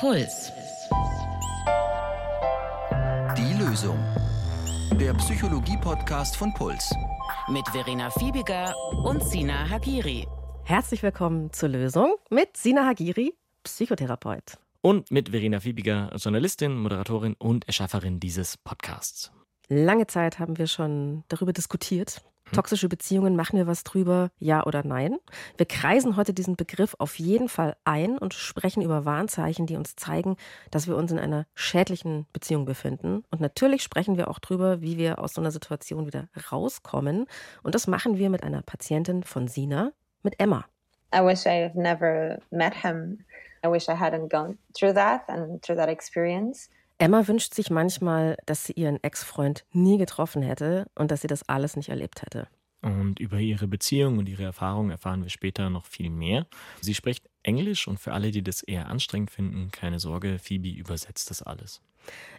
Puls. Die Lösung. Der Psychologie-Podcast von Puls. Mit Verena Fiebiger und Sina Hagiri. Herzlich willkommen zur Lösung mit Sina Hagiri, Psychotherapeut. Und mit Verena Fiebiger, Journalistin, Moderatorin und Erschafferin dieses Podcasts. Lange Zeit haben wir schon darüber diskutiert. Toxische Beziehungen, machen wir was drüber, ja oder nein? Wir kreisen heute diesen Begriff auf jeden Fall ein und sprechen über Warnzeichen, die uns zeigen, dass wir uns in einer schädlichen Beziehung befinden. Und natürlich sprechen wir auch drüber, wie wir aus so einer Situation wieder rauskommen. Und das machen wir mit einer Patientin von Sina, mit Emma. I wish I had never met him. I wish I hadn't gone through that and through that experience. Emma wünscht sich manchmal, dass sie ihren Ex-Freund nie getroffen hätte und dass sie das alles nicht erlebt hätte. Und über ihre Beziehung und ihre Erfahrungen erfahren wir später noch viel mehr. Sie spricht Englisch und für alle, die das eher anstrengend finden, keine Sorge, Phoebe übersetzt das alles.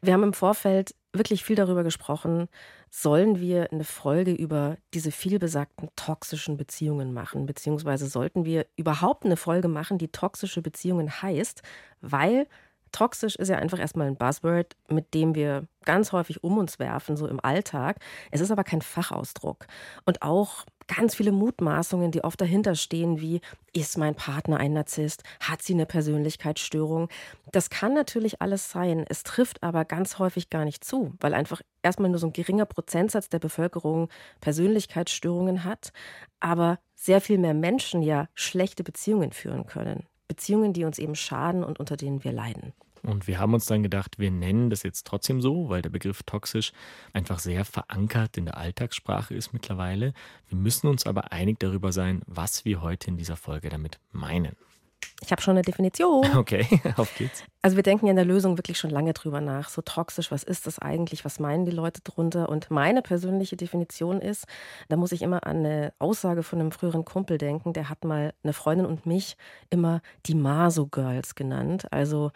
Wir haben im Vorfeld wirklich viel darüber gesprochen, sollen wir eine Folge über diese vielbesagten toxischen Beziehungen machen, beziehungsweise sollten wir überhaupt eine Folge machen, die toxische Beziehungen heißt, weil Toxisch ist ja einfach erstmal ein Buzzword, mit dem wir ganz häufig um uns werfen, so im Alltag. Es ist aber kein Fachausdruck. Und auch ganz viele Mutmaßungen, die oft dahinter stehen, wie ist mein Partner ein Narzisst? Hat sie eine Persönlichkeitsstörung? Das kann natürlich alles sein. Es trifft aber ganz häufig gar nicht zu, weil einfach erstmal nur so ein geringer Prozentsatz der Bevölkerung Persönlichkeitsstörungen hat, aber sehr viel mehr Menschen ja schlechte Beziehungen führen können. Beziehungen, die uns eben schaden und unter denen wir leiden. Und wir haben uns dann gedacht, wir nennen das jetzt trotzdem so, weil der Begriff toxisch einfach sehr verankert in der Alltagssprache ist mittlerweile. Wir müssen uns aber einig darüber sein, was wir heute in dieser Folge damit meinen. Ich habe schon eine Definition. Okay, auf geht's. Also wir denken ja in der Lösung wirklich schon lange drüber nach. So toxisch, was ist das eigentlich? Was meinen die Leute drunter? Und meine persönliche Definition ist, da muss ich immer an eine Aussage von einem früheren Kumpel denken. Der hat mal eine Freundin und mich immer die Maso Girls genannt. Also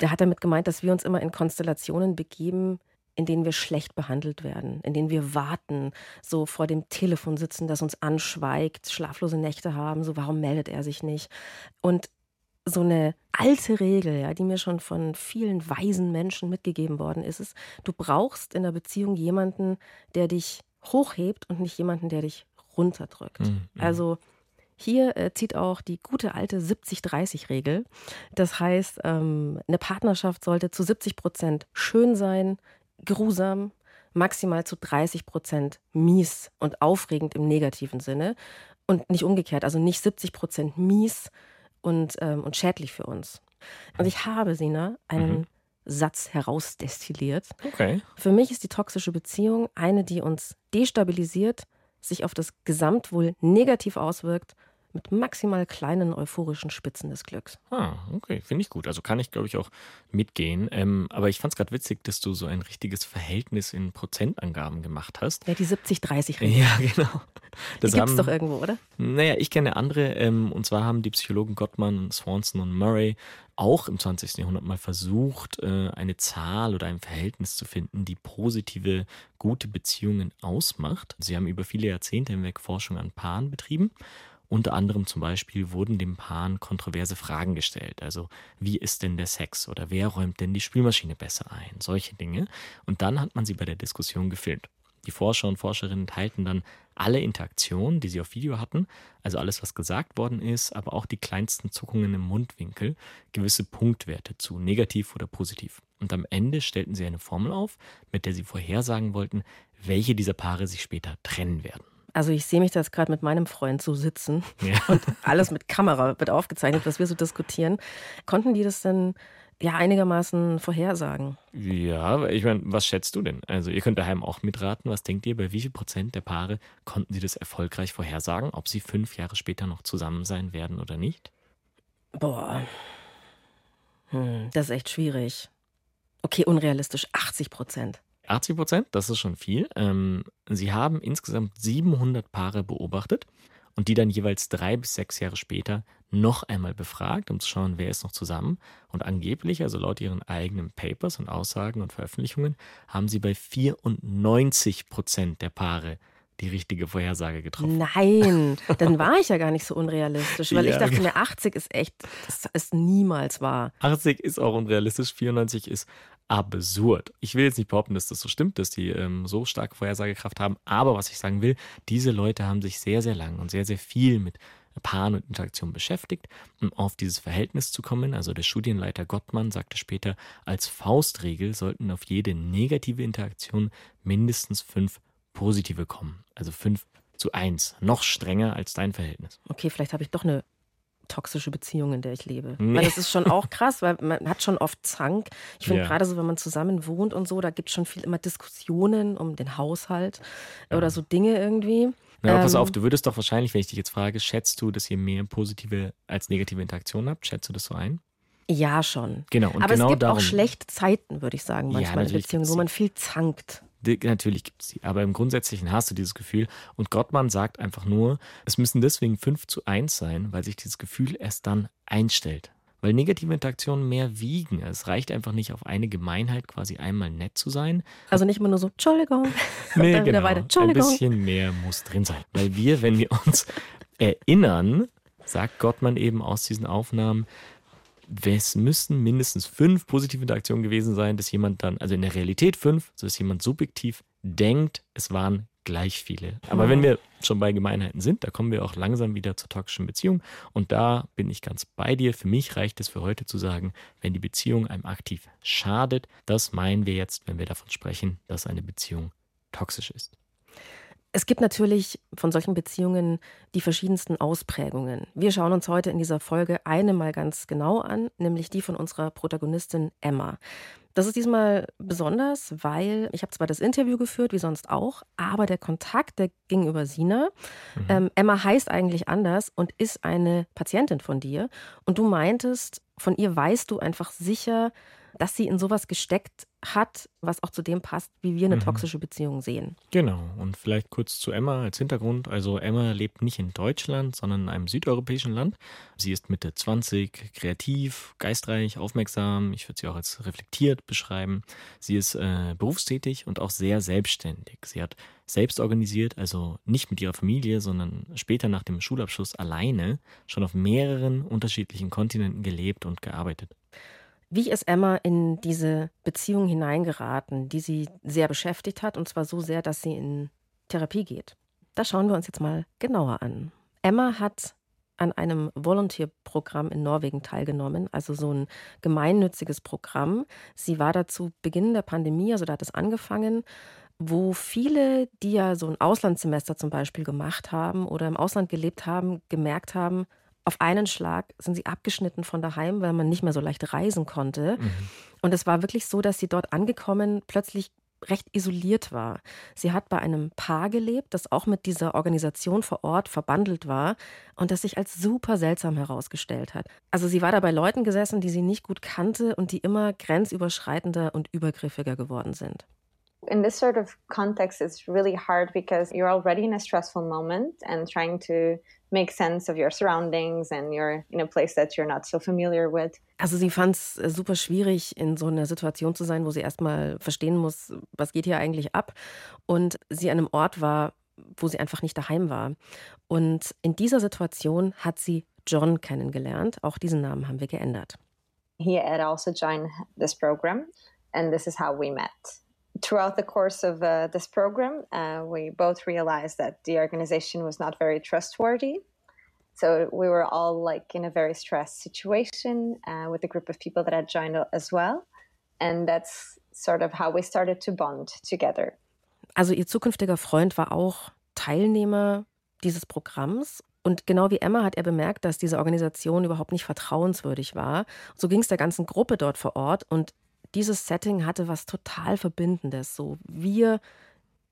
der hat damit gemeint, dass wir uns immer in Konstellationen begeben, in denen wir schlecht behandelt werden, in denen wir warten, so vor dem Telefon sitzen, das uns anschweigt, schlaflose Nächte haben, so warum meldet er sich nicht? Und so eine alte Regel, ja, die mir schon von vielen weisen Menschen mitgegeben worden ist, ist, du brauchst in der Beziehung jemanden, der dich hochhebt und nicht jemanden, der dich runterdrückt. Mhm. Also hier äh, zieht auch die gute alte 70-30-Regel. Das heißt, ähm, eine Partnerschaft sollte zu 70 Prozent schön sein, grusam, maximal zu 30 Prozent mies und aufregend im negativen Sinne und nicht umgekehrt, also nicht 70 Prozent mies und, ähm, und schädlich für uns. Und ich habe, Sina, einen mhm. Satz herausdestilliert. Okay. Für mich ist die toxische Beziehung eine, die uns destabilisiert, sich auf das Gesamtwohl negativ auswirkt mit maximal kleinen euphorischen Spitzen des Glücks. Ah, okay, finde ich gut. Also kann ich, glaube ich, auch mitgehen. Ähm, aber ich fand es gerade witzig, dass du so ein richtiges Verhältnis in Prozentangaben gemacht hast. Ja, die 70-30-Regel. Ja, genau. Das gibt es doch irgendwo, oder? Naja, ich kenne andere. Ähm, und zwar haben die Psychologen Gottmann, Swanson und Murray auch im 20. Jahrhundert mal versucht, äh, eine Zahl oder ein Verhältnis zu finden, die positive, gute Beziehungen ausmacht. Sie haben über viele Jahrzehnte hinweg Forschung an Paaren betrieben unter anderem zum Beispiel wurden dem Paaren kontroverse Fragen gestellt. Also, wie ist denn der Sex oder wer räumt denn die Spülmaschine besser ein? Solche Dinge. Und dann hat man sie bei der Diskussion gefilmt. Die Forscher und Forscherinnen teilten dann alle Interaktionen, die sie auf Video hatten, also alles, was gesagt worden ist, aber auch die kleinsten Zuckungen im Mundwinkel, gewisse Punktwerte zu, negativ oder positiv. Und am Ende stellten sie eine Formel auf, mit der sie vorhersagen wollten, welche dieser Paare sich später trennen werden. Also ich sehe mich da jetzt gerade mit meinem Freund so sitzen ja. und alles mit Kamera wird aufgezeichnet, was wir so diskutieren. Konnten die das denn ja einigermaßen vorhersagen? Ja, ich meine, was schätzt du denn? Also ihr könnt daheim auch mitraten. Was denkt ihr, bei wie viel Prozent der Paare konnten sie das erfolgreich vorhersagen, ob sie fünf Jahre später noch zusammen sein werden oder nicht? Boah, hm, das ist echt schwierig. Okay, unrealistisch, 80 Prozent. 80 Prozent, das ist schon viel. Ähm, sie haben insgesamt 700 Paare beobachtet und die dann jeweils drei bis sechs Jahre später noch einmal befragt, um zu schauen, wer ist noch zusammen. Und angeblich, also laut ihren eigenen Papers und Aussagen und Veröffentlichungen, haben sie bei 94 Prozent der Paare die richtige Vorhersage getroffen. Nein, dann war ich ja gar nicht so unrealistisch, weil ja, ich dachte genau. mir, 80 ist echt, das ist niemals wahr. 80 ist auch unrealistisch, 94 ist absurd. Ich will jetzt nicht behaupten, dass das so stimmt, dass die ähm, so starke Vorhersagekraft haben, aber was ich sagen will, diese Leute haben sich sehr, sehr lang und sehr, sehr viel mit Paaren und Interaktion beschäftigt, um auf dieses Verhältnis zu kommen. Also der Studienleiter Gottmann sagte später, als Faustregel sollten auf jede negative Interaktion mindestens fünf positive kommen. Also fünf zu eins. Noch strenger als dein Verhältnis. Okay, vielleicht habe ich doch eine toxische Beziehung, in der ich lebe. Nee. Weil das ist schon auch krass, weil man hat schon oft Zank. Ich finde ja. gerade so, wenn man zusammen wohnt und so, da gibt es schon viel immer Diskussionen um den Haushalt ja. oder so Dinge irgendwie. Na, ähm, pass auf, du würdest doch wahrscheinlich, wenn ich dich jetzt frage, schätzt du, dass ihr mehr positive als negative Interaktionen habt? Schätzt du das so ein? Ja, schon. Genau. Und Aber genau es gibt darum, auch schlechte Zeiten, würde ich sagen, manchmal ja, in Beziehungen, wo man viel zankt. Natürlich gibt es die, aber im Grundsätzlichen hast du dieses Gefühl. Und Gottmann sagt einfach nur, es müssen deswegen 5 zu 1 sein, weil sich dieses Gefühl erst dann einstellt. Weil negative Interaktionen mehr wiegen. Es reicht einfach nicht auf eine Gemeinheit quasi einmal nett zu sein. Also nicht immer nur so, Entschuldigung. nee, dann genau. weiter, Entschuldigung. Ein bisschen mehr muss drin sein. Weil wir, wenn wir uns erinnern, sagt Gottmann eben aus diesen Aufnahmen, es müssen mindestens fünf positive Interaktionen gewesen sein, dass jemand dann, also in der Realität fünf, so dass jemand subjektiv denkt, es waren gleich viele. Aber wenn wir schon bei Gemeinheiten sind, da kommen wir auch langsam wieder zur toxischen Beziehung. Und da bin ich ganz bei dir. Für mich reicht es für heute zu sagen, wenn die Beziehung einem aktiv schadet, das meinen wir jetzt, wenn wir davon sprechen, dass eine Beziehung toxisch ist. Es gibt natürlich von solchen Beziehungen die verschiedensten Ausprägungen. Wir schauen uns heute in dieser Folge eine mal ganz genau an, nämlich die von unserer Protagonistin Emma. Das ist diesmal besonders, weil ich habe zwar das Interview geführt, wie sonst auch, aber der Kontakt, der ging über Sina. Mhm. Ähm, Emma heißt eigentlich anders und ist eine Patientin von dir. Und du meintest, von ihr weißt du einfach sicher, dass sie in sowas gesteckt hat, was auch zu dem passt, wie wir eine mhm. toxische Beziehung sehen. Genau. Und vielleicht kurz zu Emma als Hintergrund. Also Emma lebt nicht in Deutschland, sondern in einem südeuropäischen Land. Sie ist Mitte 20, kreativ, geistreich, aufmerksam. Ich würde sie auch als reflektiert beschreiben. Sie ist äh, berufstätig und auch sehr selbstständig. Sie hat selbst organisiert, also nicht mit ihrer Familie, sondern später nach dem Schulabschluss alleine, schon auf mehreren unterschiedlichen Kontinenten gelebt und gearbeitet. Wie ist Emma in diese Beziehung hineingeraten, die sie sehr beschäftigt hat, und zwar so sehr, dass sie in Therapie geht? Das schauen wir uns jetzt mal genauer an. Emma hat an einem Volunteer-Programm in Norwegen teilgenommen, also so ein gemeinnütziges Programm. Sie war dazu Beginn der Pandemie, also da hat es angefangen, wo viele, die ja so ein Auslandssemester zum Beispiel gemacht haben oder im Ausland gelebt haben, gemerkt haben, auf einen Schlag sind sie abgeschnitten von daheim, weil man nicht mehr so leicht reisen konnte. Mhm. Und es war wirklich so, dass sie dort angekommen plötzlich recht isoliert war. Sie hat bei einem Paar gelebt, das auch mit dieser Organisation vor Ort verbandelt war und das sich als super seltsam herausgestellt hat. Also sie war da bei Leuten gesessen, die sie nicht gut kannte und die immer grenzüberschreitender und übergriffiger geworden sind. In this sort of context, it's really hard because you're already in a stressful moment and trying to make sense of your surroundings and you're in a place that you're not so familiar with. Also sie fand es äh, super schwierig, in so einer Situation zu sein, wo sie erstmal verstehen muss, was geht hier eigentlich ab. Und sie an einem Ort war, wo sie einfach nicht daheim war. Und in dieser Situation hat sie John kennengelernt. Auch diesen Namen haben wir geändert. He had also joined this program and this is how we met. Throughout the course of uh, this program, uh, we both realized that the organization was not very trustworthy. So we were all like in a very stressed situation uh, with a group of people that had joined as well. And that's sort of how we started to bond together. Also ihr zukünftiger Freund war auch Teilnehmer dieses Programms Und genau wie Emma hat er bemerkt, dass diese Organisation überhaupt nicht vertrauenswürdig war. So ging es der ganzen Gruppe dort vor Ort. Und dieses Setting hatte was total Verbindendes. So wir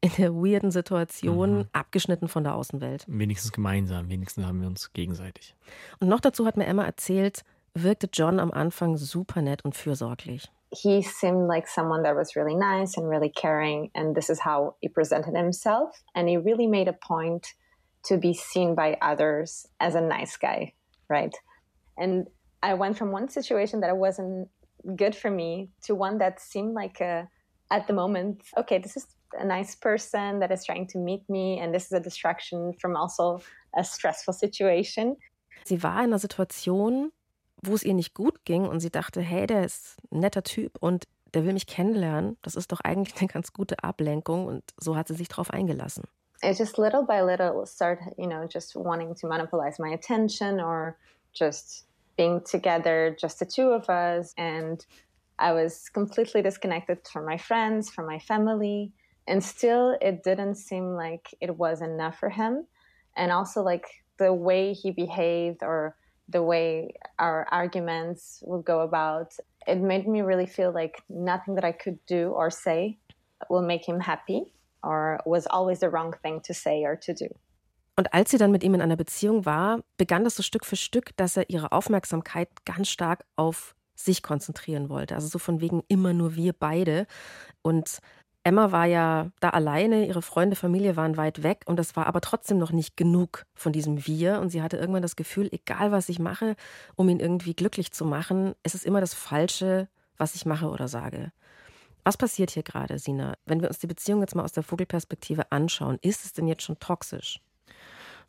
in der weirden Situation, mhm. abgeschnitten von der Außenwelt. Wenigstens gemeinsam, wenigstens haben wir uns gegenseitig. Und noch dazu hat mir Emma erzählt, wirkte John am Anfang super nett und fürsorglich. He seemed like someone that was really nice and really caring, and this is how he presented himself. And he really made a point to be seen by others as a nice guy, right? And I went from one situation that I wasn't good for me to one that seemed like a at the moment, okay, this is a nice person that is trying to meet me, and this is a distraction from also a stressful situation. Sie war in einer Situation, wo es ihr nicht gut ging und sie dachte, hey, der ist ein netter Typ und der will mich kennenlernen. Das ist doch eigentlich eine ganz gute Ablenkung und so hat sie sich darauf eingelassen. I just little by little start, you know, just wanting to monopolize my attention or just being together, just the two of us. And I was completely disconnected from my friends, from my family. And still, it didn't seem like it was enough for him. And also, like the way he behaved or the way our arguments would go about, it made me really feel like nothing that I could do or say will make him happy or was always the wrong thing to say or to do. Und als sie dann mit ihm in einer Beziehung war, begann das so Stück für Stück, dass er ihre Aufmerksamkeit ganz stark auf sich konzentrieren wollte. Also so von wegen immer nur wir beide. Und Emma war ja da alleine, ihre Freunde, Familie waren weit weg und das war aber trotzdem noch nicht genug von diesem Wir. Und sie hatte irgendwann das Gefühl, egal was ich mache, um ihn irgendwie glücklich zu machen, es ist immer das Falsche, was ich mache oder sage. Was passiert hier gerade, Sina? Wenn wir uns die Beziehung jetzt mal aus der Vogelperspektive anschauen, ist es denn jetzt schon toxisch?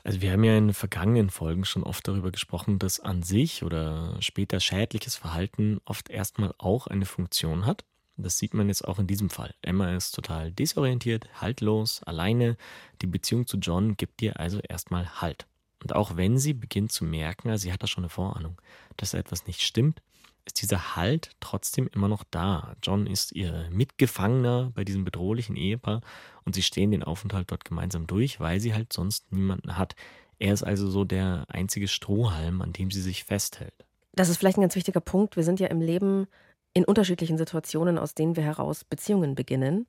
Also wir haben ja in vergangenen Folgen schon oft darüber gesprochen, dass an sich oder später schädliches Verhalten oft erstmal auch eine Funktion hat. Das sieht man jetzt auch in diesem Fall. Emma ist total desorientiert, haltlos, alleine. Die Beziehung zu John gibt ihr also erstmal Halt. Und auch wenn sie beginnt zu merken, also sie hat da schon eine Vorahnung, dass da etwas nicht stimmt, ist dieser Halt trotzdem immer noch da. John ist ihr Mitgefangener bei diesem bedrohlichen Ehepaar und sie stehen den Aufenthalt dort gemeinsam durch, weil sie halt sonst niemanden hat. Er ist also so der einzige Strohhalm, an dem sie sich festhält. Das ist vielleicht ein ganz wichtiger Punkt. Wir sind ja im Leben in unterschiedlichen Situationen, aus denen wir heraus Beziehungen beginnen.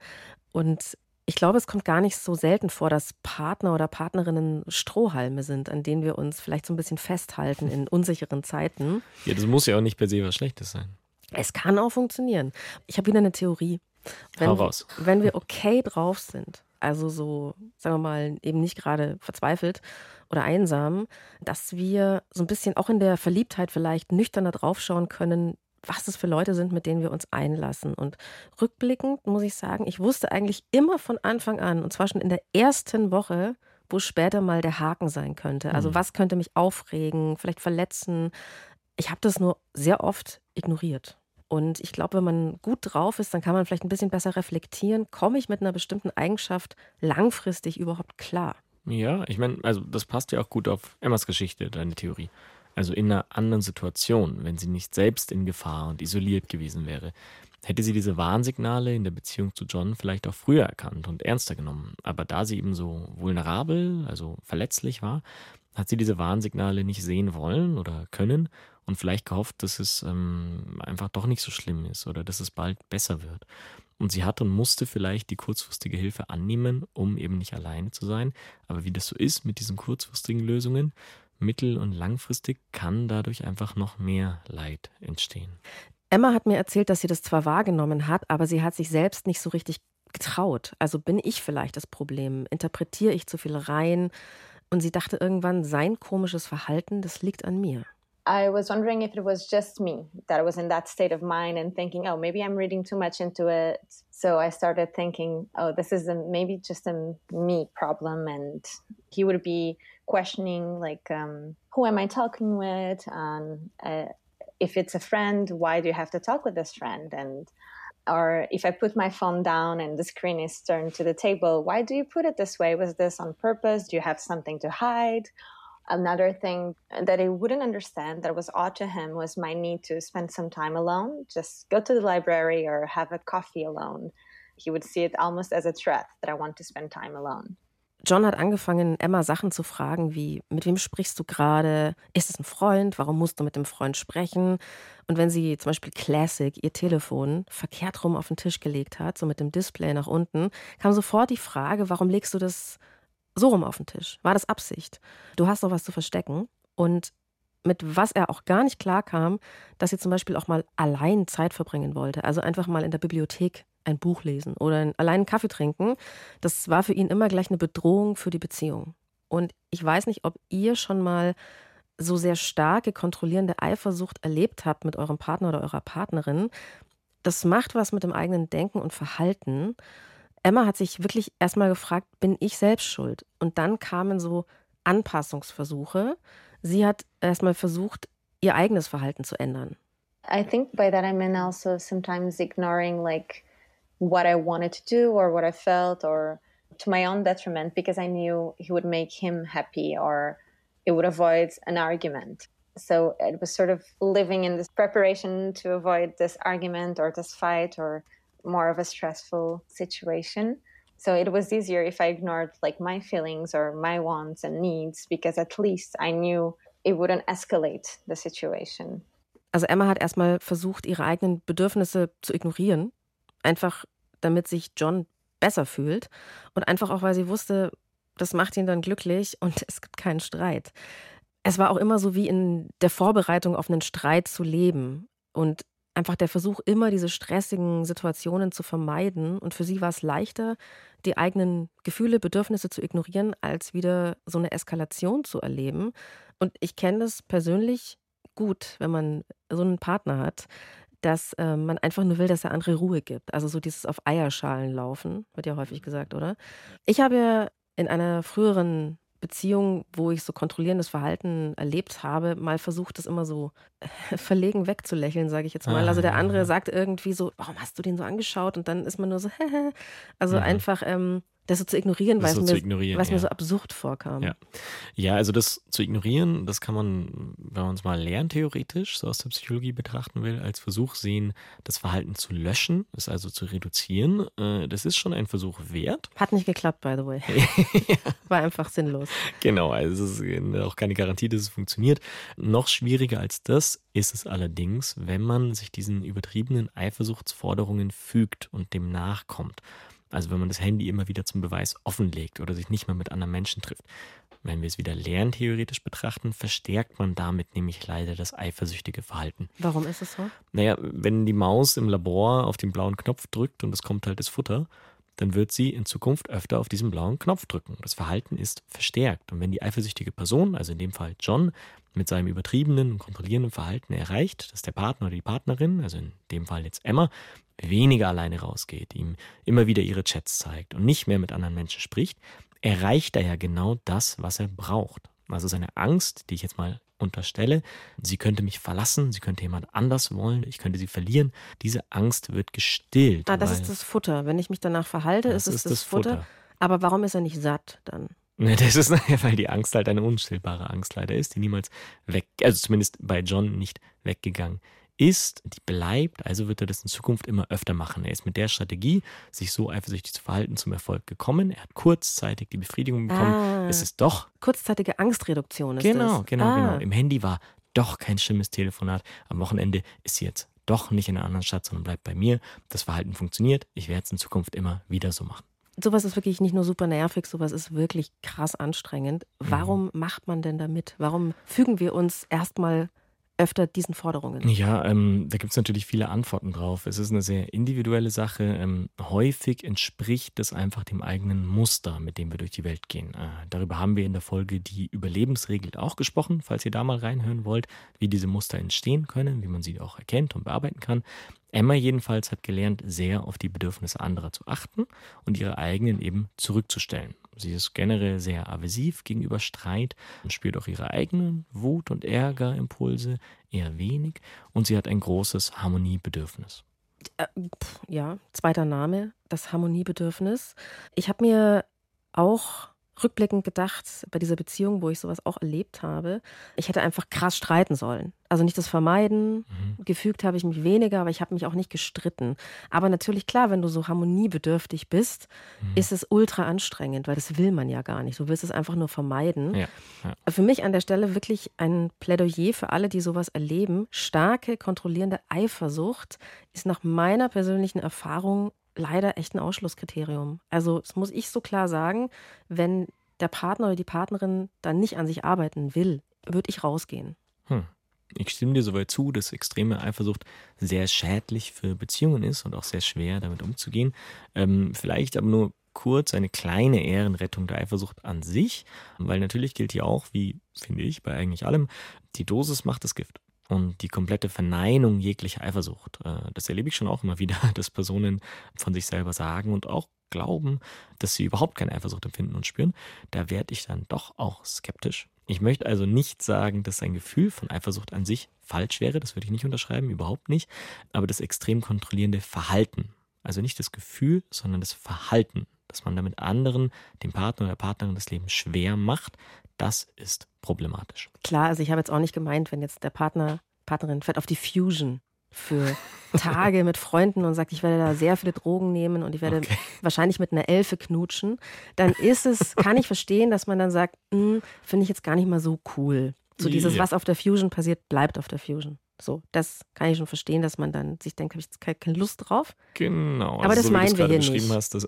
Und ich glaube, es kommt gar nicht so selten vor, dass Partner oder Partnerinnen Strohhalme sind, an denen wir uns vielleicht so ein bisschen festhalten in unsicheren Zeiten. Ja, das muss ja auch nicht per se was Schlechtes sein. Es kann auch funktionieren. Ich habe wieder eine Theorie. Wenn, Hau raus. wenn wir okay drauf sind, also so, sagen wir mal, eben nicht gerade verzweifelt oder einsam, dass wir so ein bisschen auch in der Verliebtheit vielleicht nüchterner draufschauen können, was das für Leute sind, mit denen wir uns einlassen. Und rückblickend muss ich sagen, ich wusste eigentlich immer von Anfang an, und zwar schon in der ersten Woche, wo später mal der Haken sein könnte. Also mhm. was könnte mich aufregen, vielleicht verletzen. Ich habe das nur sehr oft ignoriert. Und ich glaube, wenn man gut drauf ist, dann kann man vielleicht ein bisschen besser reflektieren, komme ich mit einer bestimmten Eigenschaft langfristig überhaupt klar? Ja, ich meine, also das passt ja auch gut auf Emmas Geschichte, deine Theorie also in einer anderen Situation, wenn sie nicht selbst in Gefahr und isoliert gewesen wäre, hätte sie diese Warnsignale in der Beziehung zu John vielleicht auch früher erkannt und ernster genommen. Aber da sie eben so vulnerabel, also verletzlich war, hat sie diese Warnsignale nicht sehen wollen oder können und vielleicht gehofft, dass es ähm, einfach doch nicht so schlimm ist oder dass es bald besser wird. Und sie hat und musste vielleicht die kurzfristige Hilfe annehmen, um eben nicht alleine zu sein. Aber wie das so ist mit diesen kurzfristigen Lösungen, mittel- und langfristig kann dadurch einfach noch mehr Leid entstehen. Emma hat mir erzählt, dass sie das zwar wahrgenommen hat, aber sie hat sich selbst nicht so richtig getraut. Also bin ich vielleicht das Problem? Interpretiere ich zu viel rein? Und sie dachte irgendwann, sein komisches Verhalten, das liegt an mir. I was wondering if it was just me that was in that state of mind and thinking, oh, maybe I'm reading too much into it. So I started thinking, oh, this is a, maybe just a me problem. And he would be questioning, like, um, who am I talking with? And uh, if it's a friend, why do you have to talk with this friend? And or if I put my phone down and the screen is turned to the table, why do you put it this way? Was this on purpose? Do you have something to hide? Another thing that he wouldn't understand that was odd to him was my need to spend some time alone, just go to the library or have a coffee alone. He would see it almost as a threat that I want to spend time alone. John hat angefangen, Emma Sachen zu fragen wie, mit wem sprichst du gerade? Ist es ein Freund? Warum musst du mit dem Freund sprechen? Und wenn sie zum Beispiel Classic ihr Telefon verkehrt rum auf den Tisch gelegt hat, so mit dem Display nach unten, kam sofort die Frage, warum legst du das so rum auf den Tisch. War das Absicht? Du hast doch was zu verstecken. Und mit was er auch gar nicht klar kam, dass sie zum Beispiel auch mal allein Zeit verbringen wollte. Also einfach mal in der Bibliothek ein Buch lesen oder allein Kaffee trinken. Das war für ihn immer gleich eine Bedrohung für die Beziehung. Und ich weiß nicht, ob ihr schon mal so sehr starke kontrollierende Eifersucht erlebt habt mit eurem Partner oder eurer Partnerin. das macht was mit dem eigenen Denken und Verhalten. Emma hat sich wirklich erstmal gefragt, bin ich selbst schuld? Und dann kamen so Anpassungsversuche. Sie hat erstmal versucht, ihr eigenes Verhalten zu ändern. I think by that I mean also sometimes ignoring like what I wanted to do or what I felt or to my own detriment because I knew he would make him happy or it would avoid an argument. So it was sort of living in this preparation to avoid this argument or this fight or more of a stressful situation. So it was easier if I ignored like my feelings or my wants and needs because at least I knew it wouldn't escalate the situation. Also Emma hat erstmal versucht, ihre eigenen Bedürfnisse zu ignorieren, einfach damit sich John besser fühlt und einfach auch, weil sie wusste, das macht ihn dann glücklich und es gibt keinen Streit. Es war auch immer so wie in der Vorbereitung auf einen Streit zu leben und einfach der Versuch, immer diese stressigen Situationen zu vermeiden. Und für sie war es leichter, die eigenen Gefühle, Bedürfnisse zu ignorieren, als wieder so eine Eskalation zu erleben. Und ich kenne das persönlich gut, wenn man so einen Partner hat, dass äh, man einfach nur will, dass der andere Ruhe gibt. Also so dieses auf Eierschalen laufen, wird ja häufig gesagt, oder? Ich habe ja in einer früheren Beziehung, wo ich so kontrollierendes Verhalten erlebt habe, mal versucht, das immer so verlegen wegzulächeln, sage ich jetzt mal. Also der andere sagt irgendwie so, warum hast du den so angeschaut? Und dann ist man nur so, also mhm. einfach ähm, das so zu ignorieren, weil so es, mir, ja. mir so absurd vorkam. Ja. ja, also das zu ignorieren, das kann man, wenn man es mal lerntheoretisch so aus der Psychologie betrachten will, als Versuch sehen, das Verhalten zu löschen, es also zu reduzieren. Äh, das ist schon ein Versuch wert. Hat nicht geklappt, by the way. War einfach sinnlos. Genau, also es ist auch keine Garantie, dass es funktioniert. Noch schwieriger als das ist es allerdings, wenn man sich diesen übertriebenen Eifersuchtsforderungen fügt und dem nachkommt. Also wenn man das Handy immer wieder zum Beweis offenlegt oder sich nicht mehr mit anderen Menschen trifft. Wenn wir es wieder lerntheoretisch betrachten, verstärkt man damit nämlich leider das eifersüchtige Verhalten. Warum ist es so? Naja, wenn die Maus im Labor auf den blauen Knopf drückt und es kommt halt das Futter, dann wird sie in Zukunft öfter auf diesen blauen Knopf drücken. Das Verhalten ist verstärkt. Und wenn die eifersüchtige Person, also in dem Fall John, mit seinem übertriebenen und kontrollierenden Verhalten erreicht, dass der Partner oder die Partnerin, also in dem Fall jetzt Emma, weniger alleine rausgeht, ihm immer wieder ihre Chats zeigt und nicht mehr mit anderen Menschen spricht, erreicht er ja genau das, was er braucht. Also seine Angst, die ich jetzt mal unterstelle, sie könnte mich verlassen, sie könnte jemand anders wollen, ich könnte sie verlieren, diese Angst wird gestillt. Ah, das ist das Futter. Wenn ich mich danach verhalte, ist es das, das Futter. Futter. Aber warum ist er nicht satt dann? Ne, das ist, weil die Angst halt eine unstillbare Angst leider ist, die niemals weg, also zumindest bei John nicht weggegangen ist, die bleibt, also wird er das in Zukunft immer öfter machen. Er ist mit der Strategie, sich so eifersüchtig zu verhalten, zum Erfolg gekommen. Er hat kurzzeitig die Befriedigung bekommen. Ah, es ist doch. Kurzzeitige Angstreduktion ist Genau, das. genau, ah. genau. Im Handy war doch kein schlimmes Telefonat. Am Wochenende ist sie jetzt doch nicht in einer anderen Stadt, sondern bleibt bei mir. Das Verhalten funktioniert. Ich werde es in Zukunft immer wieder so machen. Sowas ist wirklich nicht nur super nervig, sowas ist wirklich krass anstrengend. Warum mhm. macht man denn damit? Warum fügen wir uns erstmal öfter diesen Forderungen? Ja, ähm, da gibt es natürlich viele Antworten drauf. Es ist eine sehr individuelle Sache. Ähm, häufig entspricht das einfach dem eigenen Muster, mit dem wir durch die Welt gehen. Äh, darüber haben wir in der Folge die Überlebensregel auch gesprochen, falls ihr da mal reinhören wollt, wie diese Muster entstehen können, wie man sie auch erkennt und bearbeiten kann. Emma jedenfalls hat gelernt, sehr auf die Bedürfnisse anderer zu achten und ihre eigenen eben zurückzustellen. Sie ist generell sehr aversiv gegenüber Streit und spürt auch ihre eigenen Wut- und Ärgerimpulse eher wenig und sie hat ein großes Harmoniebedürfnis. Äh, ja, zweiter Name, das Harmoniebedürfnis. Ich habe mir auch rückblickend gedacht, bei dieser Beziehung, wo ich sowas auch erlebt habe, ich hätte einfach krass streiten sollen. Also nicht das Vermeiden, mhm. gefügt habe ich mich weniger, aber ich habe mich auch nicht gestritten. Aber natürlich, klar, wenn du so harmoniebedürftig bist, mhm. ist es ultra anstrengend, weil das will man ja gar nicht. Du willst es einfach nur vermeiden. Ja, ja. Für mich an der Stelle wirklich ein Plädoyer für alle, die sowas erleben. Starke, kontrollierende Eifersucht ist nach meiner persönlichen Erfahrung leider echt ein Ausschlusskriterium. Also, das muss ich so klar sagen, wenn der Partner oder die Partnerin dann nicht an sich arbeiten will, würde ich rausgehen. Hm. Ich stimme dir soweit zu, dass extreme Eifersucht sehr schädlich für Beziehungen ist und auch sehr schwer damit umzugehen. Ähm, vielleicht aber nur kurz eine kleine Ehrenrettung der Eifersucht an sich, weil natürlich gilt hier auch, wie finde ich, bei eigentlich allem, die Dosis macht das Gift. Und die komplette Verneinung jeglicher Eifersucht. Äh, das erlebe ich schon auch immer wieder, dass Personen von sich selber sagen und auch glauben, dass sie überhaupt keine Eifersucht empfinden und spüren. Da werde ich dann doch auch skeptisch. Ich möchte also nicht sagen, dass ein Gefühl von Eifersucht an sich falsch wäre, das würde ich nicht unterschreiben, überhaupt nicht, aber das extrem kontrollierende Verhalten, also nicht das Gefühl, sondern das Verhalten, dass man damit anderen, dem Partner oder der Partnerin das Leben schwer macht, das ist problematisch. Klar, also ich habe jetzt auch nicht gemeint, wenn jetzt der Partner, Partnerin fährt auf die Fusion für Tage mit Freunden und sagt, ich werde da sehr viele Drogen nehmen und ich werde okay. wahrscheinlich mit einer Elfe knutschen, dann ist es, kann ich verstehen, dass man dann sagt, hm, finde ich jetzt gar nicht mal so cool. So dieses, ja. was auf der Fusion passiert, bleibt auf der Fusion. So, das kann ich schon verstehen, dass man dann sich denkt, habe ich jetzt keine Lust drauf. Genau. Aber also das so, meinen wir hier nicht. Hast, das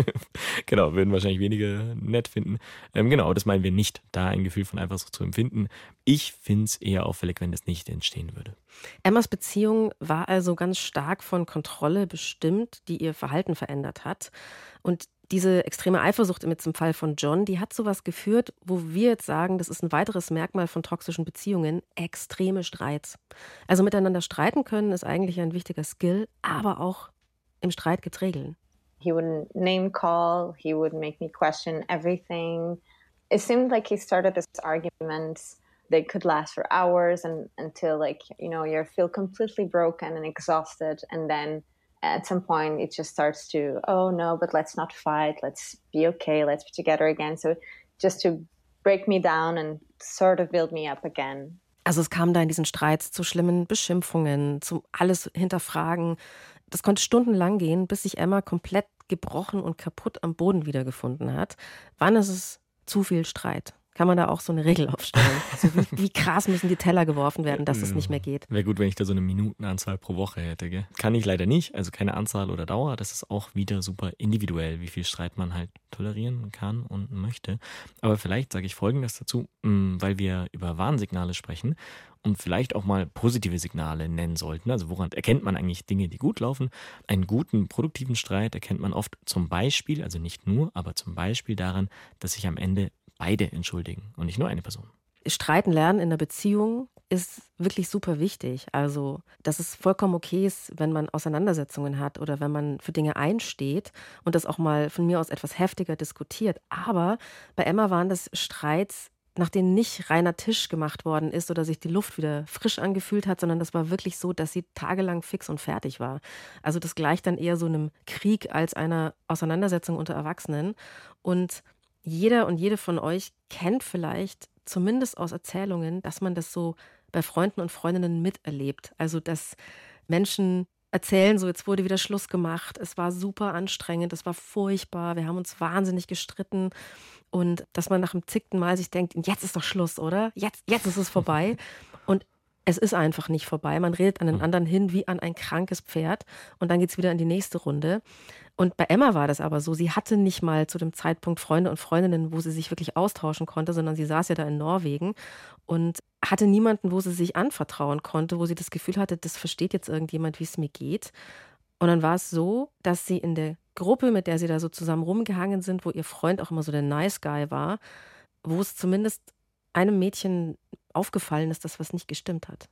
genau, würden wahrscheinlich wenige nett finden. Ähm, genau, das meinen wir nicht, da ein Gefühl von Eifersucht zu empfinden. Ich finde es eher auffällig, wenn das nicht entstehen würde. Emmas Beziehung war also ganz stark von Kontrolle bestimmt, die ihr Verhalten verändert hat. Und diese extreme Eifersucht mit zum Fall von John, die hat zu was geführt, wo wir jetzt sagen, das ist ein weiteres Merkmal von toxischen Beziehungen, extreme Streits. Also miteinander streiten können ist eigentlich ein wichtiger Skill, aber auch im Streit getregeln. He would name call, he would make me question everything. It seemed like he started this arguments they could last for hours and until like, you know, you feel completely broken and exhausted and then at some point it just starts to oh no but let's not fight. Let's be okay. Let's be together again. So just to break me down and sort of build me up again. Also es kam da in diesen Streits zu schlimmen Beschimpfungen zu alles hinterfragen. Das konnte stundenlang gehen bis sich Emma komplett gebrochen und kaputt am Boden wiedergefunden hat. Wann ist es zu viel Streit kann man da auch so eine Regel aufstellen. Also wie, wie, krass müssen die Teller geworfen werden, dass es nicht mehr geht. Wäre gut, wenn ich da so eine Minutenanzahl pro Woche hätte. Gell? Kann ich leider nicht, also keine Anzahl oder Dauer. Das ist auch wieder super individuell, wie viel Streit man halt tolerieren kann und möchte. Aber vielleicht sage ich Folgendes dazu, mm, weil wir über Warnsignale sprechen und vielleicht auch mal positive Signale nennen sollten. Also woran erkennt man eigentlich Dinge, die gut laufen? Einen guten, produktiven Streit erkennt man oft zum Beispiel, also nicht nur, aber zum Beispiel daran, dass sich am Ende beide entschuldigen und nicht nur eine Person. Streiten lernen in der Beziehung ist wirklich super wichtig. Also, dass es vollkommen okay ist, wenn man Auseinandersetzungen hat oder wenn man für Dinge einsteht und das auch mal von mir aus etwas heftiger diskutiert. Aber bei Emma waren das Streits, nach denen nicht reiner Tisch gemacht worden ist oder sich die Luft wieder frisch angefühlt hat, sondern das war wirklich so, dass sie tagelang fix und fertig war. Also das gleicht dann eher so einem Krieg als einer Auseinandersetzung unter Erwachsenen. Und jeder und jede von euch kennt vielleicht zumindest aus Erzählungen, dass man das so bei Freunden und Freundinnen miterlebt. Also, dass Menschen erzählen, so jetzt wurde wieder Schluss gemacht, es war super anstrengend, es war furchtbar, wir haben uns wahnsinnig gestritten und dass man nach dem zickten Mal sich denkt, jetzt ist doch Schluss, oder? Jetzt, jetzt ist es vorbei. Es ist einfach nicht vorbei. Man redet an den anderen hin wie an ein krankes Pferd und dann geht es wieder in die nächste Runde. Und bei Emma war das aber so, sie hatte nicht mal zu dem Zeitpunkt Freunde und Freundinnen, wo sie sich wirklich austauschen konnte, sondern sie saß ja da in Norwegen und hatte niemanden, wo sie sich anvertrauen konnte, wo sie das Gefühl hatte, das versteht jetzt irgendjemand, wie es mir geht. Und dann war es so, dass sie in der Gruppe, mit der sie da so zusammen rumgehangen sind, wo ihr Freund auch immer so der Nice Guy war, wo es zumindest einem Mädchen aufgefallen ist, dass was nicht gestimmt hat.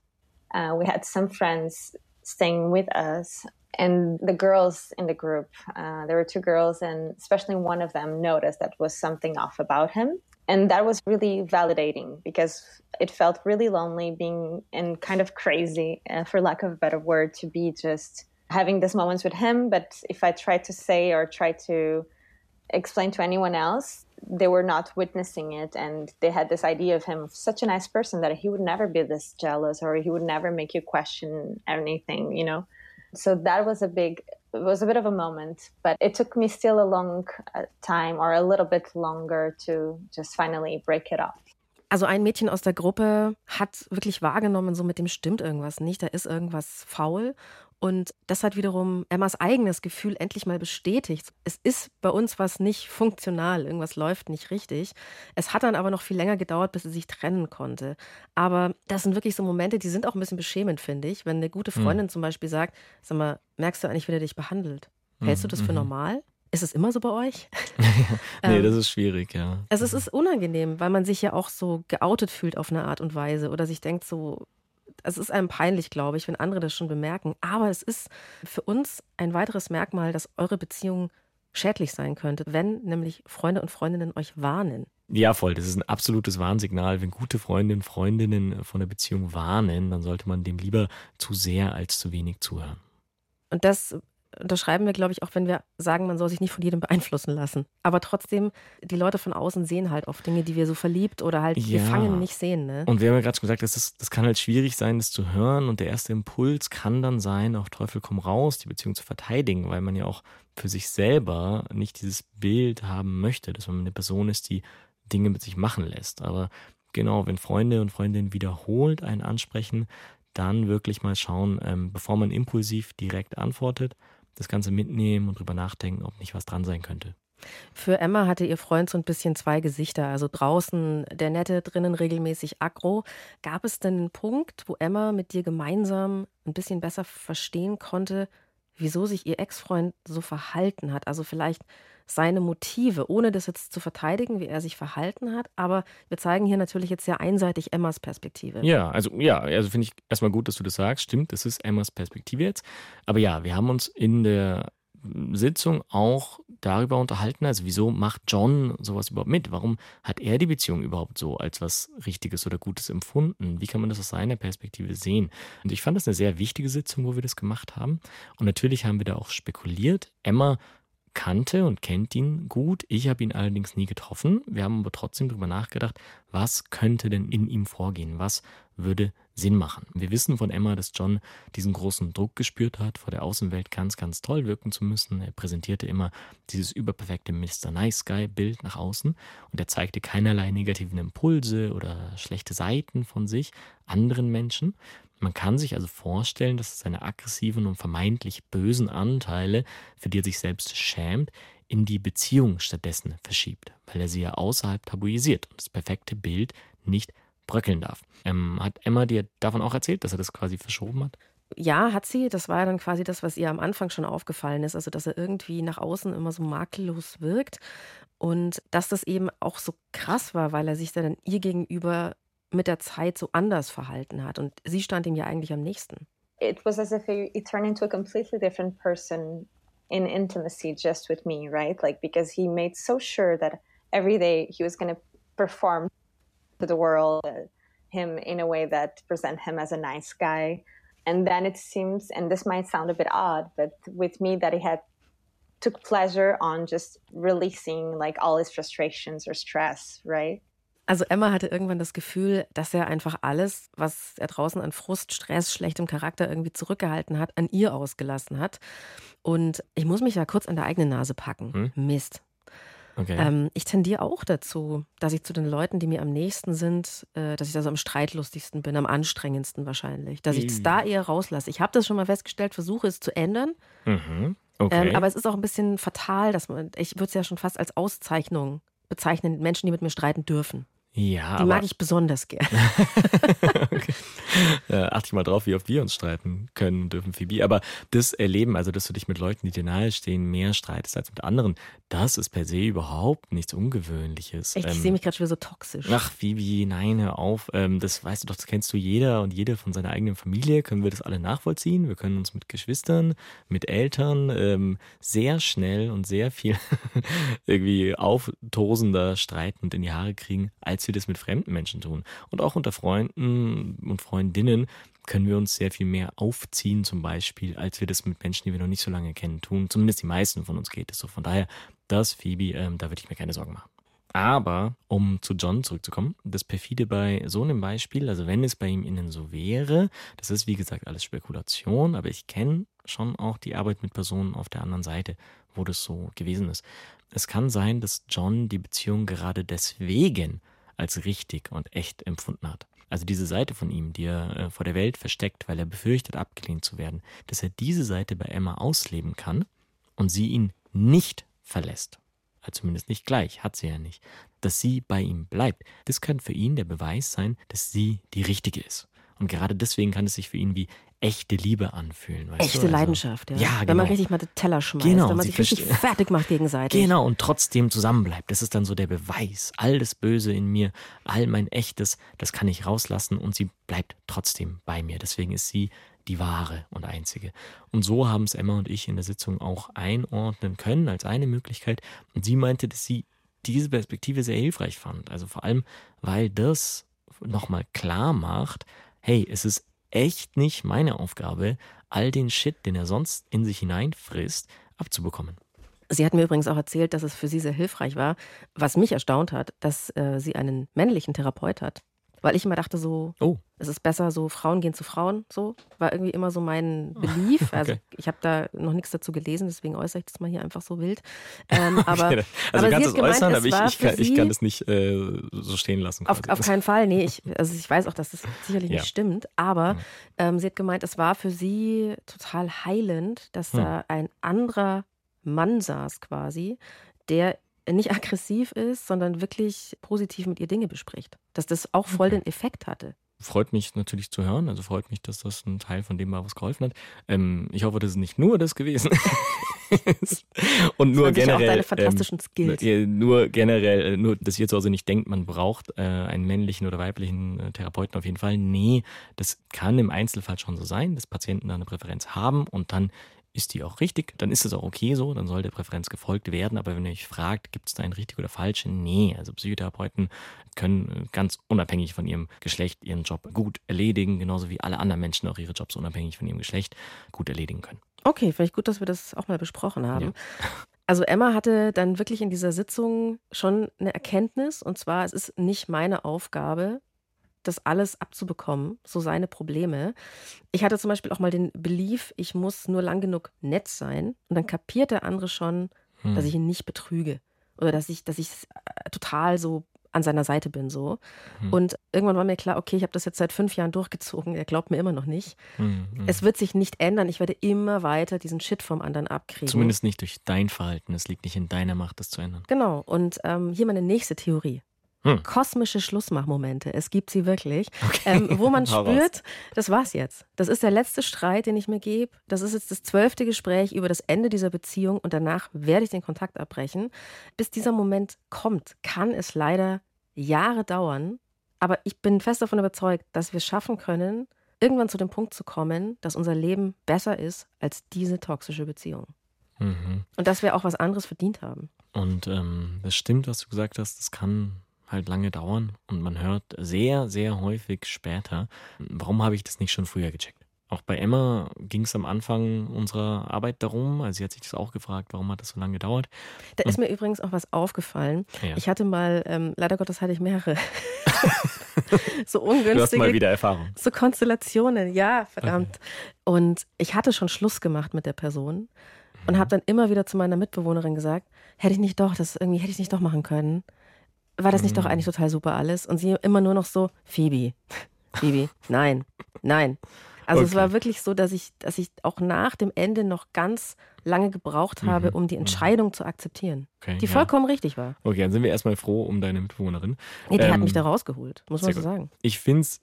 Uh, we had some friends staying with us and the girls in the group uh, there were two girls and especially one of them noticed that was something off about him and that was really validating because it felt really lonely being and kind of crazy uh, for lack of a better word to be just having these moments with him but if i tried to say or try to explain to anyone else they were not witnessing it and they had this idea of him such a nice person that he would never be this jealous or he would never make you question anything you know so that was a big it was a bit of a moment but it took me still a long uh, time or a little bit longer to just finally break it off Also ein Mädchen aus der Gruppe hat wirklich wahrgenommen, so mit dem stimmt irgendwas nicht, da ist irgendwas faul. Und das hat wiederum Emmas eigenes Gefühl endlich mal bestätigt. Es ist bei uns was nicht funktional, irgendwas läuft nicht richtig. Es hat dann aber noch viel länger gedauert, bis sie sich trennen konnte. Aber das sind wirklich so Momente, die sind auch ein bisschen beschämend, finde ich. Wenn eine gute hm. Freundin mhm. zum Beispiel sagt, sag mal, merkst du eigentlich, wie der dich behandelt? Hältst du das für mhm. normal? Ist es immer so bei euch? nee, ähm, das ist schwierig, ja. Also es ist unangenehm, weil man sich ja auch so geoutet fühlt auf eine Art und Weise oder sich denkt so, es ist einem peinlich, glaube ich, wenn andere das schon bemerken. Aber es ist für uns ein weiteres Merkmal, dass eure Beziehung schädlich sein könnte, wenn nämlich Freunde und Freundinnen euch warnen. Ja, voll. Das ist ein absolutes Warnsignal. Wenn gute Freundinnen, Freundinnen von der Beziehung warnen, dann sollte man dem lieber zu sehr als zu wenig zuhören. Und das unterschreiben wir, glaube ich, auch wenn wir sagen, man soll sich nicht von jedem beeinflussen lassen. Aber trotzdem, die Leute von außen sehen halt oft Dinge, die wir so verliebt oder halt Ja. gefangen nicht sehen. Ne? Und wir haben ja gerade schon gesagt, das, ist, das kann halt schwierig sein, das zu hören. Und der erste Impuls kann dann sein, auf Teufel komm raus, die Beziehung zu verteidigen, weil man ja auch für sich selber nicht dieses Bild haben möchte, dass man eine Person ist, die Dinge mit sich machen lässt. Aber genau, wenn Freunde und Freundinnen wiederholt einen ansprechen, dann wirklich mal schauen, ähm, bevor man impulsiv direkt antwortet, das Ganze mitnehmen und drüber nachdenken, ob nicht was dran sein könnte. Für Emma hatte ihr Freund so ein bisschen zwei Gesichter. Also draußen der Nette, drinnen regelmäßig aggro. Gab es denn einen Punkt, wo Emma mit dir gemeinsam ein bisschen besser verstehen konnte, wieso sich ihr Ex-Freund so verhalten hat? Also vielleicht seine Motive, ohne das jetzt zu verteidigen, wie er sich verhalten hat. Aber wir zeigen hier natürlich jetzt sehr einseitig Emmas Perspektive. Ja, also ja, also finde ich erstmal gut, dass du das sagst. Stimmt, das ist Emmas Perspektive jetzt. Aber ja, wir haben uns in der Sitzung auch darüber unterhalten, also wieso macht John sowas überhaupt mit? Warum hat er die Beziehung überhaupt so als was Richtiges oder Gutes empfunden? Wie kann man das aus seiner Perspektive sehen? Und ich fand das eine sehr wichtige Sitzung, wo wir das gemacht haben. Und natürlich haben wir da auch spekuliert. Emma kannte und kennt ihn gut. Ich habe ihn allerdings nie getroffen. Wir haben aber trotzdem darüber nachgedacht, was könnte denn in ihm vorgehen? Was würde Sinn machen? Wir wissen von Emma, dass John diesen großen Druck gespürt hat, vor der Außenwelt ganz, ganz toll wirken zu müssen. Er präsentierte immer dieses überperfekte Mr. Nice Guy Bild nach außen und er zeigte keinerlei negativen Impulse oder schlechte Seiten von sich anderen Menschen. Man kann sich also vorstellen, dass seine aggressiven und vermeintlich bösen Anteile, für die er sich selbst schämt, in die Beziehung stattdessen verschiebt, weil er sie ja außerhalb tabuisiert und das perfekte Bild nicht bröckeln darf. Ähm, hat Emma dir davon auch erzählt, dass er das quasi verschoben hat? Ja, hat sie. Das war ja dann quasi das, was ihr am Anfang schon aufgefallen ist. Also, dass er irgendwie nach außen immer so makellos wirkt. Und dass das eben auch so krass war, weil er sich dann ihr gegenüber mit der Zeit so anders verhalten hat. Und sie stand ihm ja eigentlich am nächsten. It was as if he, turned into a completely different person in intimacy just with me, right? Like, because he made so sure that every day he was going to perform to the world uh, him in a way that present him as a nice guy. And then it seems, and this might sound a bit odd, but with me that he had took pleasure on just releasing like all his frustrations or stress, right? Also Emma hatte irgendwann das Gefühl, dass er einfach alles, was er draußen an Frust, Stress, schlechtem Charakter irgendwie zurückgehalten hat, an ihr ausgelassen hat. Und ich muss mich da kurz an der eigenen Nase packen. Hm? Mist. Okay. Ähm, ich tendiere auch dazu, dass ich zu den Leuten, die mir am nächsten sind, äh, dass ich da so am streitlustigsten bin, am anstrengendsten wahrscheinlich. Dass ich es da eher rauslasse. Ich habe das schon mal festgestellt, versuche es zu ändern. mhm. okay. Ähm, aber es ist auch ein bisschen fatal, dass man, ich würde es ja schon fast als Auszeichnung bezeichnen, Menschen, die mit mir streiten dürfen. Ja, Die mag ich besonders gern. okay. Äh, achte ich mal drauf, wie oft wir uns streiten können und dürfen, Phoebe. Aber das Erleben, also dass du dich mit Leuten, die dir nahestehen, mehr streitest als mit anderen, das ist per se überhaupt nichts Ungewöhnliches. Echt, ich Ähm, sehe mich gerade schon wieder so toxisch. Ach, Phoebe, nein, hör auf. Ähm, das weißt du doch, das kennst du jeder und jede von seiner eigenen Familie. Können wir das alle nachvollziehen? Wir können uns mit Geschwistern, mit Eltern ähm, sehr schnell und sehr viel irgendwie auftosender streiten und in die Haare kriegen, als wir das mit fremden Menschen tun. Und auch unter Freunden und Freundinnen können wir uns sehr viel mehr aufziehen, zum Beispiel, als wir das mit Menschen, die wir noch nicht so lange kennen, tun. Zumindest die meisten von uns geht es so. Von daher, das, Phoebe, ähm, da würde ich mir keine Sorgen machen. Aber, um zu John zurückzukommen, das perfide bei so einem Beispiel, also wenn es bei ihm innen so wäre, das ist wie gesagt alles Spekulation, aber ich kenne schon auch die Arbeit mit Personen auf der anderen Seite, wo das so gewesen ist. Es kann sein, dass John die Beziehung gerade deswegen als richtig und echt empfunden hat. Also diese Seite von ihm, die er äh, vor der Welt versteckt, weil er befürchtet, abgelehnt zu werden, dass er diese Seite bei Emma ausleben kann und sie ihn nicht verlässt. Also zumindest nicht gleich, hat sie ja nicht. Dass sie bei ihm bleibt, das kann für ihn der Beweis sein, dass sie die Richtige ist. Und gerade deswegen kann es sich für ihn wie echte Liebe anfühlen. Echte du? Also, Leidenschaft, ja. Ja, Wenn genau. man richtig mal den Teller schmeißt, Genau, wenn man sich richtig fertig macht gegenseitig. Genau, und trotzdem zusammenbleibt. Das ist dann so der Beweis. All das Böse in mir, all mein Echtes, das kann ich rauslassen und sie bleibt trotzdem bei mir. Deswegen ist sie die wahre und einzige. Und so haben es Emma und ich in der Sitzung auch einordnen können als eine Möglichkeit. Und sie meinte, dass sie diese Perspektive sehr hilfreich fand. Also vor allem, weil das nochmal klar macht, hey, es ist echt nicht meine Aufgabe, all den Shit, den er sonst in sich hineinfrisst, abzubekommen. Sie hat mir übrigens auch erzählt, dass es für sie sehr hilfreich war, was mich erstaunt hat, dass äh, sie einen männlichen Therapeut hat. Weil ich immer dachte so, Oh. es ist besser so, Frauen gehen zu Frauen, so. War irgendwie immer so mein Belief. Also Okay. ich habe da noch nichts dazu gelesen, deswegen äußere ich das mal hier einfach so wild. Ähm, aber, Okay, aber also kannst hat du es gemeint, äußern, es aber ich, war ich, für kann, ich kann es nicht äh, so stehen lassen. Auf, auf keinen Fall, nee. Ich, also ich weiß auch, dass das sicherlich Ja. nicht stimmt, aber ähm, sie hat gemeint, es war für sie total heilend, dass Hm. da ein anderer Mann saß quasi, der nicht aggressiv ist, sondern wirklich positiv mit ihr Dinge bespricht. Dass das auch voll Okay. den Effekt hatte. Freut mich natürlich zu hören, also freut mich, dass das ein Teil von dem war, was geholfen hat. Ähm, ich hoffe, das ist nicht nur das gewesen. Und nur waren sicher auch generell. deine fantastischen Skills. äh, Nur generell, äh, nur, dass ihr zu Hause nicht denkt, man braucht äh, einen männlichen oder weiblichen äh, Therapeuten auf jeden Fall. Nee, das kann im Einzelfall schon so sein, dass Patienten da eine Präferenz haben und dann ist die auch richtig, dann ist es auch okay so, dann soll der Präferenz gefolgt werden. Aber wenn ihr euch fragt, gibt es da ein richtig oder falsch? Nee, also Psychotherapeuten können äh, ganz unabhängig von ihrem Geschlecht ihren Job gut erledigen, genauso wie alle anderen Menschen auch ihre Jobs unabhängig von ihrem Geschlecht gut erledigen können. Okay, finde ich gut, dass wir das auch mal besprochen haben. Ja. Also Emma hatte dann wirklich in dieser Sitzung schon eine Erkenntnis, und zwar, es ist nicht meine Aufgabe, das alles abzubekommen, so seine Probleme. Ich hatte zum Beispiel auch mal den Belief, ich muss nur lang genug nett sein, und dann kapiert der andere schon, Hm. dass ich ihn nicht betrüge oder dass ich, dass ich äh, total so an seiner Seite bin so. Hm. Und irgendwann war mir klar, okay, ich habe das jetzt seit fünf Jahren durchgezogen, er glaubt mir immer noch nicht. Hm, hm. Es wird sich nicht ändern. Ich werde immer weiter diesen Shit vom anderen abkriegen. Zumindest nicht durch dein Verhalten. Es liegt nicht in deiner Macht, das zu ändern. Genau. Und ähm, hier meine nächste Theorie. Hm. Kosmische Schlussmachmomente. Es gibt sie wirklich. Ähm, wo man spürt, das war's jetzt. Das ist der letzte Streit, den ich mir gebe. Das ist jetzt das zwölfte Gespräch über das Ende dieser Beziehung und danach werde ich den Kontakt abbrechen. Bis dieser Moment kommt, kann es leider Jahre dauern. Aber ich bin fest davon überzeugt, dass wir es schaffen können, irgendwann zu dem Punkt zu kommen, dass unser Leben besser ist als diese toxische Beziehung. Mhm. Und dass wir auch was anderes verdient haben. Und ähm, das stimmt, was du gesagt hast. Das kann halt lange dauern und man hört sehr, sehr häufig später, warum habe ich das nicht schon früher gecheckt? Auch bei Emma ging es am Anfang unserer Arbeit darum, also sie hat sich das auch gefragt, warum hat das so lange gedauert? Da ist mir übrigens auch was aufgefallen. Ja. Ich hatte mal, ähm, leider Gottes hatte ich mehrere, so du hast ungünstige mal wieder Erfahrung. so Konstellationen, ja, verdammt. Und ich hatte schon Schluss gemacht mit der Person und Mhm. habe dann immer wieder zu meiner Mitbewohnerin gesagt, hätte ich nicht doch, das irgendwie hätte ich nicht doch machen können. War das nicht doch Mhm. eigentlich total super alles? Und sie immer nur noch so, Phoebe, Phoebe, nein, nein. Also es Okay. war wirklich so, dass ich, dass ich auch nach dem Ende noch ganz lange gebraucht habe, Mhm, um die mhm. Entscheidung zu akzeptieren, Okay, die ja. vollkommen richtig war. Okay, dann sind wir erstmal froh um deine Mitbewohnerin. Nee, die hat Ähm, mich da rausgeholt, muss man so sagen. Ich finde es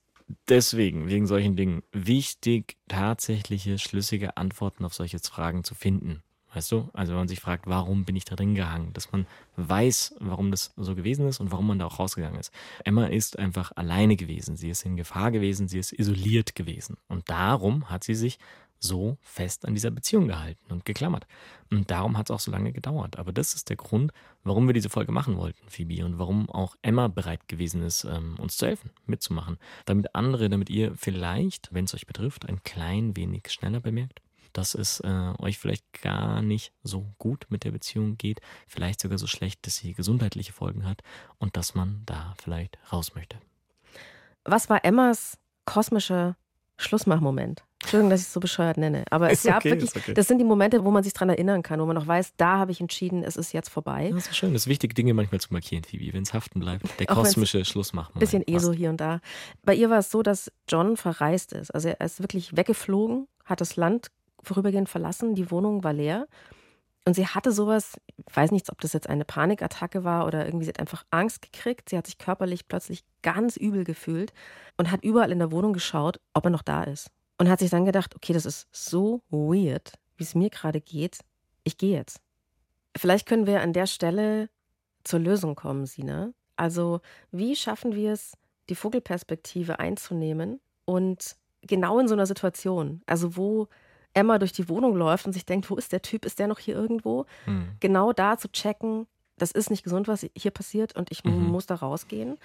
deswegen, wegen solchen Dingen, wichtig, tatsächliche, schlüssige Antworten auf solche Fragen zu finden. Weißt du? Also wenn man sich fragt, warum bin ich da drin gehangen, dass man weiß, warum das so gewesen ist und warum man da auch rausgegangen ist. Emma ist einfach alleine gewesen. Sie ist in Gefahr gewesen, sie ist isoliert gewesen. Und darum hat sie sich so fest an dieser Beziehung gehalten und geklammert. Und darum hat es auch so lange gedauert. Aber das ist der Grund, warum wir diese Folge machen wollten, Phoebe, und warum auch Emma bereit gewesen ist, ähm, uns zu helfen, mitzumachen. Damit andere, damit ihr vielleicht, wenn es euch betrifft, ein klein wenig schneller bemerkt, dass es äh, euch vielleicht gar nicht so gut mit der Beziehung geht, vielleicht sogar so schlecht, dass sie gesundheitliche Folgen hat und dass man da vielleicht raus möchte. Was war Emmas kosmischer Schlussmachmoment? Entschuldigung, dass ich es so bescheuert nenne. Aber es Ist gab okay, wirklich, okay. das sind die Momente, wo man sich dran erinnern kann, wo man noch weiß, da habe ich entschieden, es ist jetzt vorbei. Das ist schön, es ist wichtig, Dinge manchmal zu markieren, Phoebe, wenn es haften bleibt. Der kosmische Schlussmachmoment. Bisschen eh so hier und da. Bei ihr war es so, dass John verreist ist. Also er ist wirklich weggeflogen, hat das Land vorübergehend verlassen, die Wohnung war leer. Und sie hatte sowas, ich weiß nicht, ob das jetzt eine Panikattacke war oder irgendwie, sie hat einfach Angst gekriegt. Sie hat sich körperlich plötzlich ganz übel gefühlt und hat überall in der Wohnung geschaut, ob er noch da ist. und hat sich dann gedacht, okay, das ist so weird, wie es mir gerade geht. Ich gehe jetzt. Vielleicht können wir an der Stelle zur Lösung kommen, Sina. Also, wie schaffen wir es, die Vogelperspektive einzunehmen und genau in so einer Situation, also wo Emma durch die Wohnung läuft und sich denkt, wo ist der Typ, ist der noch hier irgendwo? Mhm. Genau da zu checken, das ist nicht gesund, was hier passiert und ich mhm. muss da rausgehen.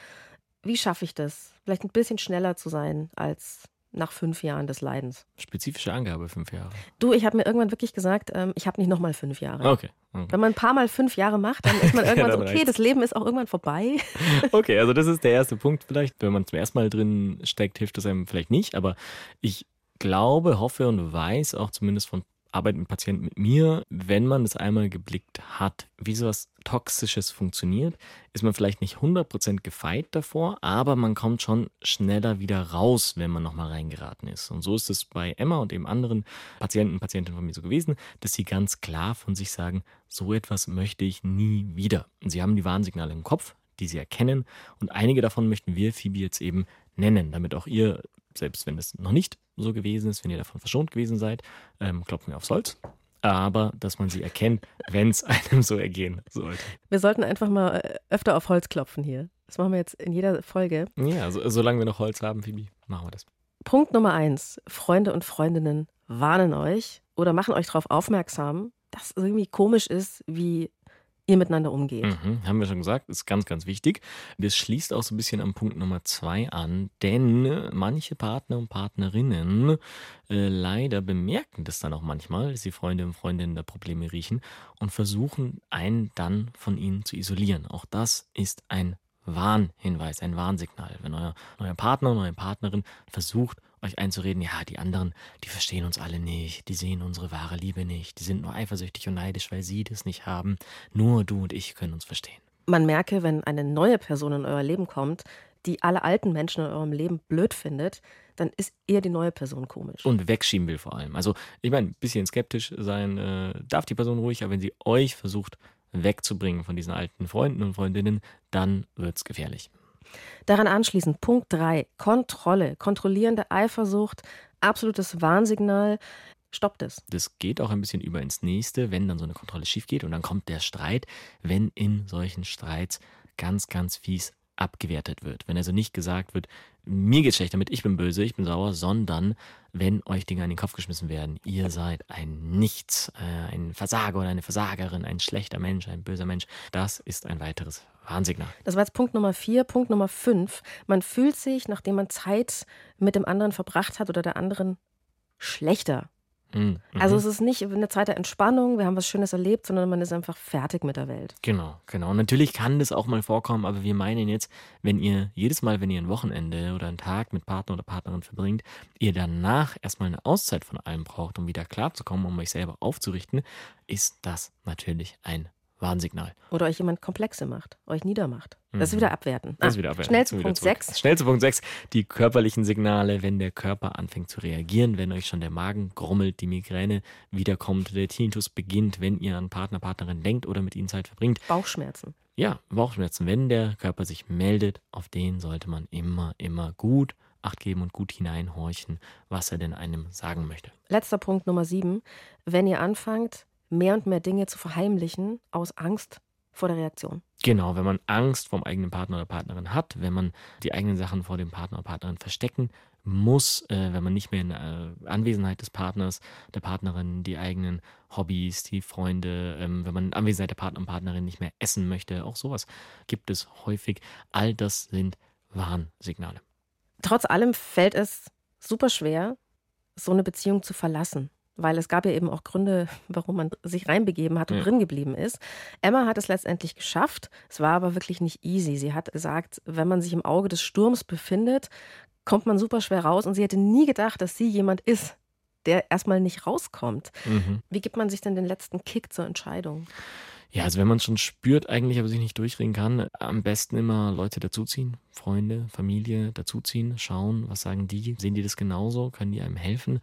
Wie schaffe ich das? Vielleicht ein bisschen schneller zu sein als nach fünf Jahren des Leidens. Spezifische Angabe, fünf Jahre. Du, ich habe mir irgendwann wirklich gesagt, ähm, ich habe nicht nochmal fünf Jahre. Okay, okay, Wenn man ein paar Mal fünf Jahre macht, dann ist man irgendwann so, okay, das Leben ist auch irgendwann vorbei. okay, also das ist der erste Punkt vielleicht. Wenn man zum ersten Mal drin steckt, hilft das einem vielleicht nicht. Aber ich glaube, hoffe und weiß auch zumindest von Arbeit mit Patienten mit mir, wenn man das einmal geblickt hat, wie sowas Toxisches funktioniert, ist man vielleicht nicht 100% gefeit davor, aber man kommt schon schneller wieder raus, wenn man nochmal reingeraten ist. Und so ist es bei Emma und eben anderen Patienten und Patientinnen von mir so gewesen, dass sie ganz klar von sich sagen, so etwas möchte ich nie wieder. Und sie haben die Warnsignale im Kopf, die sie erkennen und einige davon möchten wir Phoebe jetzt eben nennen, damit auch ihr selbst wenn es noch nicht so gewesen ist, wenn ihr davon verschont gewesen seid, ähm, klopfen wir aufs Holz. Aber dass man sie erkennt, wenn es einem so ergehen sollte. Wir sollten einfach mal äh, öfter auf Holz klopfen hier. Das machen wir jetzt in jeder Folge. Ja, so, solange wir noch Holz haben, Phoebe, machen wir das. Punkt Nummer eins: Freunde und Freundinnen warnen euch oder machen euch darauf aufmerksam, dass es irgendwie komisch ist, wie ihr miteinander umgeht. Mhm, haben wir schon gesagt, ist ganz, ganz wichtig. Das schließt auch so ein bisschen am Punkt Nummer zwei an, denn manche Partner und Partnerinnen äh, leider bemerken das dann auch manchmal, dass die Freunde und Freundinnen da Probleme riechen und versuchen einen dann von ihnen zu isolieren. Auch das ist ein Warnhinweis, ein Warnsignal. Wenn euer, euer Partner und eure Partnerin versucht, euch einzureden, ja, die anderen, die verstehen uns alle nicht, die sehen unsere wahre Liebe nicht, die sind nur eifersüchtig und neidisch, weil sie das nicht haben. Nur du und ich können uns verstehen. Man merke, wenn eine neue Person in euer Leben kommt, die alle alten Menschen in eurem Leben blöd findet, dann ist eher die neue Person komisch. Und wegschieben will vor allem. Also, ich meine, ein bisschen skeptisch sein äh, darf die Person ruhig, aber wenn sie euch versucht wegzubringen von diesen alten Freunden und Freundinnen, dann wird es gefährlich. Daran anschließend Punkt 3, Kontrolle, kontrollierende Eifersucht, absolutes Warnsignal. Stoppt es. Das geht auch ein bisschen über ins nächste, wenn dann so eine Kontrolle schief geht und dann kommt der Streit, wenn in solchen Streits ganz, ganz fies abgewertet wird. Wenn also nicht gesagt wird, mir geht's schlecht damit, ich bin böse, ich bin sauer, sondern wenn euch Dinge an den Kopf geschmissen werden, ihr seid ein Nichts, äh, ein Versager oder eine Versagerin, ein schlechter Mensch, ein böser Mensch, das ist ein weiteres Warnsignal. Das war jetzt Punkt Nummer vier. Punkt Nummer fünf. Man fühlt sich, nachdem man Zeit mit dem anderen verbracht hat oder der anderen, schlechter. Mhm. Also es ist nicht eine Zeit der Entspannung, wir haben was Schönes erlebt, sondern man ist einfach fertig mit der Welt. Genau, genau. Und natürlich kann das auch mal vorkommen, aber wir meinen jetzt, wenn ihr jedes Mal, wenn ihr ein Wochenende oder einen Tag mit Partner oder Partnerin verbringt, ihr danach erstmal eine Auszeit von allem braucht, um wieder klarzukommen, um euch selber aufzurichten, ist das natürlich ein Warnsignal. Oder euch jemand Komplexe macht, euch niedermacht. Das ist mhm. wieder abwerten. Das ist wieder abwerten. Schnell zu Punkt 6. Schnell zu Punkt 6. Die körperlichen Signale, wenn der Körper anfängt zu reagieren, wenn euch schon der Magen grummelt, die Migräne wiederkommt, der Tinnitus beginnt, wenn ihr an Partner, Partnerin denkt oder mit ihnen Zeit verbringt. Bauchschmerzen. Ja, Bauchschmerzen. Wenn der Körper sich meldet, auf den sollte man immer, immer gut Acht geben und gut hineinhorchen, was er denn einem sagen möchte. Letzter Punkt Nummer 7. Wenn ihr anfangt, mehr und mehr Dinge zu verheimlichen aus Angst vor der Reaktion. Genau, wenn man Angst vom eigenen Partner oder Partnerin hat, wenn man die eigenen Sachen vor dem Partner oder Partnerin verstecken muss, äh, wenn man nicht mehr in äh, Anwesenheit des Partners, der Partnerin die eigenen Hobbys, die Freunde, ähm, wenn man in Anwesenheit der Partner und Partnerin nicht mehr essen möchte, auch sowas gibt es häufig. All das sind Warnsignale. Trotz allem fällt es super schwer, so eine Beziehung zu verlassen weil es gab ja eben auch Gründe, warum man sich reinbegeben hat und ja. drin geblieben ist. Emma hat es letztendlich geschafft. Es war aber wirklich nicht easy. Sie hat gesagt, wenn man sich im Auge des Sturms befindet, kommt man super schwer raus und sie hätte nie gedacht, dass sie jemand ist, der erstmal nicht rauskommt. Mhm. Wie gibt man sich denn den letzten Kick zur Entscheidung? Ja, also wenn man schon spürt eigentlich, aber sich nicht durchringen kann, am besten immer Leute dazuziehen, Freunde, Familie dazuziehen, schauen, was sagen die, sehen die das genauso, können die einem helfen,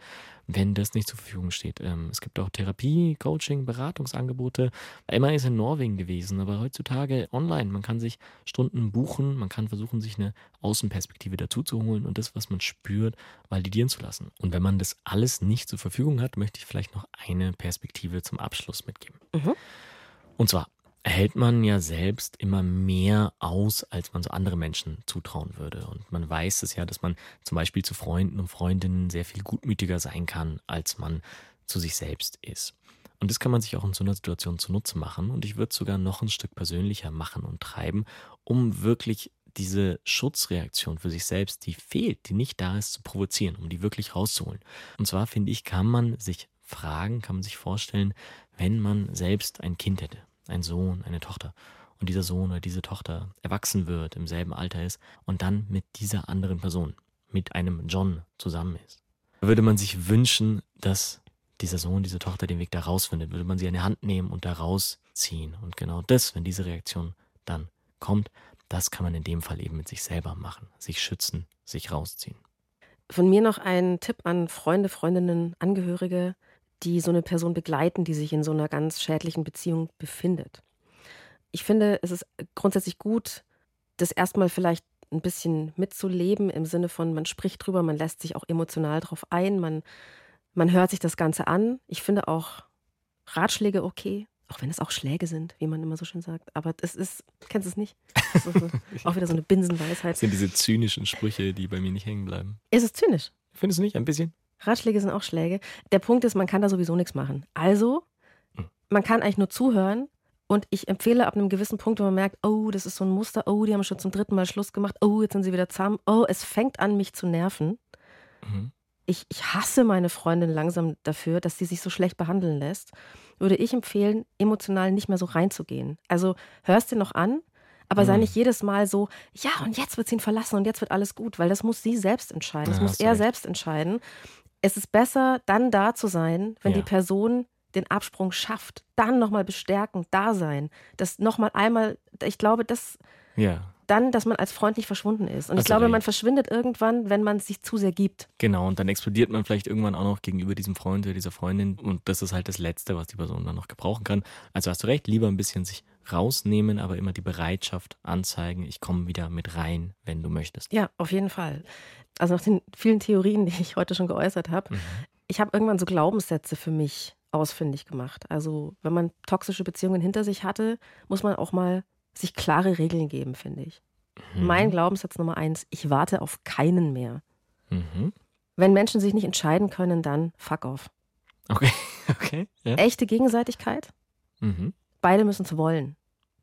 wenn das nicht zur Verfügung steht. Ähm, es gibt auch Therapie, Coaching, Beratungsangebote. Emma ist in Norwegen gewesen, aber heutzutage online. Man kann sich Stunden buchen, man kann versuchen, sich eine Außenperspektive dazuzuholen und das, was man spürt, validieren zu lassen. Und wenn man das alles nicht zur Verfügung hat, möchte ich vielleicht noch eine Perspektive zum Abschluss mitgeben. Mhm. Und zwar erhält man ja selbst immer mehr aus, als man so andere Menschen zutrauen würde. Und man weiß es ja, dass man zum Beispiel zu Freunden und Freundinnen sehr viel gutmütiger sein kann, als man zu sich selbst ist. Und das kann man sich auch in so einer Situation zunutze machen. Und ich würde es sogar noch ein Stück persönlicher machen und treiben, um wirklich diese Schutzreaktion für sich selbst, die fehlt, die nicht da ist, zu provozieren, um die wirklich rauszuholen. Und zwar finde ich, kann man sich fragen, kann man sich vorstellen, wenn man selbst ein Kind hätte ein Sohn, eine Tochter, und dieser Sohn oder diese Tochter erwachsen wird, im selben Alter ist und dann mit dieser anderen Person, mit einem John zusammen ist. Würde man sich wünschen, dass dieser Sohn, diese Tochter den Weg da rausfindet, würde man sie an die Hand nehmen und da rausziehen. Und genau das, wenn diese Reaktion dann kommt, das kann man in dem Fall eben mit sich selber machen. Sich schützen, sich rausziehen. Von mir noch ein Tipp an Freunde, Freundinnen, Angehörige die so eine Person begleiten, die sich in so einer ganz schädlichen Beziehung befindet. Ich finde, es ist grundsätzlich gut, das erstmal vielleicht ein bisschen mitzuleben, im Sinne von, man spricht drüber, man lässt sich auch emotional drauf ein, man, man hört sich das Ganze an. Ich finde auch Ratschläge okay, auch wenn es auch Schläge sind, wie man immer so schön sagt. Aber es ist, kennst du es nicht? Ist so, auch wieder so eine Binsenweisheit. Das sind diese zynischen Sprüche, die bei mir nicht hängen bleiben. Ist es zynisch? Findest du nicht? Ein bisschen? Ratschläge sind auch Schläge. Der Punkt ist, man kann da sowieso nichts machen. Also, hm. man kann eigentlich nur zuhören. Und ich empfehle ab einem gewissen Punkt, wenn man merkt, oh, das ist so ein Muster, oh, die haben schon zum dritten Mal Schluss gemacht, oh, jetzt sind sie wieder zahm, oh, es fängt an, mich zu nerven. Mhm. Ich, ich hasse meine Freundin langsam dafür, dass sie sich so schlecht behandeln lässt. Würde ich empfehlen, emotional nicht mehr so reinzugehen. Also hörst du noch an, aber sei mhm. nicht jedes Mal so, ja, und jetzt wird sie ihn verlassen und jetzt wird alles gut, weil das muss sie selbst entscheiden. Das ja, muss er recht. selbst entscheiden es ist besser, dann da zu sein, wenn ja. die Person den Absprung schafft, dann nochmal bestärken, da sein. Das nochmal einmal, ich glaube, das ja. dann, dass man als Freund nicht verschwunden ist. Und also ich glaube, man verschwindet irgendwann, wenn man sich zu sehr gibt. Genau, und dann explodiert man vielleicht irgendwann auch noch gegenüber diesem Freund oder dieser Freundin. Und das ist halt das Letzte, was die Person dann noch gebrauchen kann. Also hast du recht, lieber ein bisschen sich rausnehmen, aber immer die Bereitschaft anzeigen, ich komme wieder mit rein, wenn du möchtest. Ja, auf jeden Fall. Also nach den vielen Theorien, die ich heute schon geäußert habe, mhm. ich habe irgendwann so Glaubenssätze für mich ausfindig gemacht. Also wenn man toxische Beziehungen hinter sich hatte, muss man auch mal sich klare Regeln geben, finde ich. Mhm. Mein Glaubenssatz Nummer eins, ich warte auf keinen mehr. Mhm. Wenn Menschen sich nicht entscheiden können, dann fuck off. Okay, okay. Ja. Echte Gegenseitigkeit. Mhm. Beide müssen es wollen.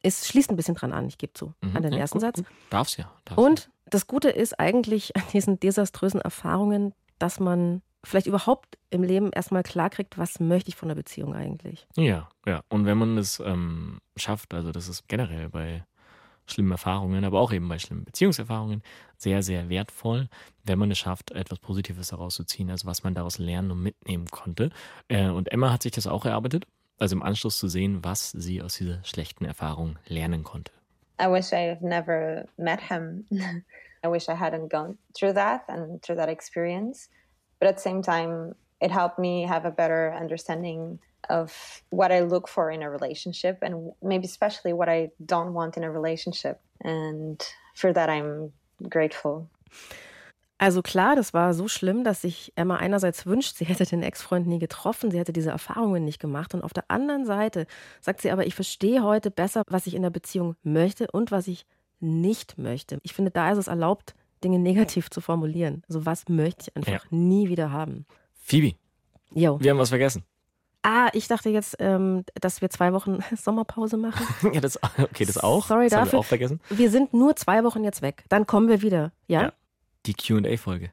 Es schließt ein bisschen dran an, ich gebe zu, mhm. an den ersten gut, Satz. Gut. Darf's ja. Darf's Und ja. das Gute ist eigentlich an diesen desaströsen Erfahrungen, dass man vielleicht überhaupt im Leben erstmal klarkriegt, was möchte ich von der Beziehung eigentlich. Ja, ja. Und wenn man es ähm, schafft, also das ist generell bei schlimmen Erfahrungen, aber auch eben bei schlimmen Beziehungserfahrungen sehr, sehr wertvoll, wenn man es schafft, etwas Positives daraus zu ziehen, also was man daraus lernen und mitnehmen konnte. Äh, und Emma hat sich das auch erarbeitet also im Anschluss zu sehen, was sie aus dieser schlechten Erfahrung lernen konnte. I wish I have never met him. I wish I hadn't gone through that and through that experience. But at the same time, it helped me have a better understanding of what I look for in a relationship and maybe especially what I don't want in a relationship. And for that, I'm grateful. Also klar, das war so schlimm, dass sich Emma einerseits wünscht, sie hätte den Ex-Freund nie getroffen, sie hätte diese Erfahrungen nicht gemacht. Und auf der anderen Seite sagt sie aber, ich verstehe heute besser, was ich in der Beziehung möchte und was ich nicht möchte. Ich finde, da ist es erlaubt, Dinge negativ zu formulieren. Also was möchte ich einfach ja. nie wieder haben. Phoebe, jo. wir haben was vergessen. Ah, ich dachte jetzt, ähm, dass wir zwei Wochen Sommerpause machen. ja, das, okay, das auch. Sorry das dafür. Wir auch vergessen. Wir sind nur zwei Wochen jetzt weg. Dann kommen wir wieder. ja. ja die QA-Folge.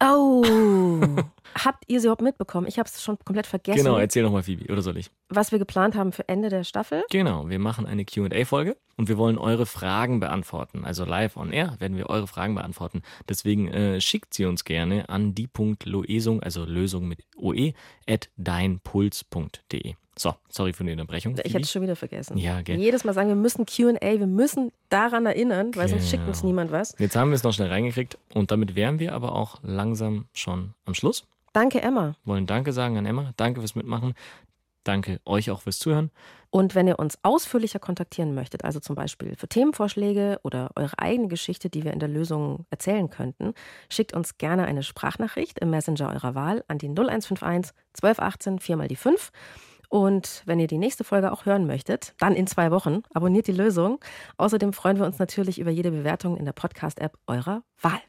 Oh, habt ihr sie überhaupt mitbekommen? Ich habe es schon komplett vergessen. Genau, erzähl nochmal, Phoebe, oder soll ich? Was wir geplant haben für Ende der Staffel? Genau, wir machen eine QA-Folge und wir wollen eure Fragen beantworten. Also live on air werden wir eure Fragen beantworten. Deswegen äh, schickt sie uns gerne an die.loesung, also Lösung mit oe, at deinpuls.de. So, sorry für die Unterbrechung. Ich hätte es schon wieder vergessen. Ja, gell. Jedes Mal sagen, wir müssen QA, wir müssen daran erinnern, weil sonst schickt uns Genau. niemand was. Jetzt haben wir es noch schnell reingekriegt und damit wären wir aber auch langsam schon am Schluss. Danke, Emma. Wollen Danke sagen an Emma. Danke fürs Mitmachen. Danke euch auch fürs Zuhören. Und wenn ihr uns ausführlicher kontaktieren möchtet, also zum Beispiel für Themenvorschläge oder eure eigene Geschichte, die wir in der Lösung erzählen könnten, schickt uns gerne eine Sprachnachricht im Messenger eurer Wahl an die 0151 1218 4 mal die 5. Und wenn ihr die nächste Folge auch hören möchtet, dann in zwei Wochen, abonniert die Lösung. Außerdem freuen wir uns natürlich über jede Bewertung in der Podcast-App eurer Wahl.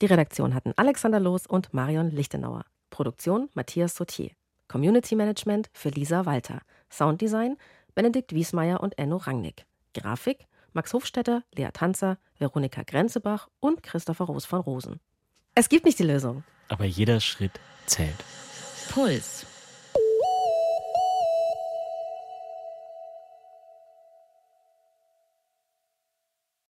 Die Redaktion hatten Alexander Loos und Marion Lichtenauer. Produktion Matthias Sautier. Community Management für Lisa Walter. Sounddesign Benedikt Wiesmeier und Enno Rangnick. Grafik Max Hofstetter, Lea Tanzer, Veronika Grenzebach und Christopher Roos von Rosen. Es gibt nicht die Lösung. Aber jeder Schritt zählt. Puls.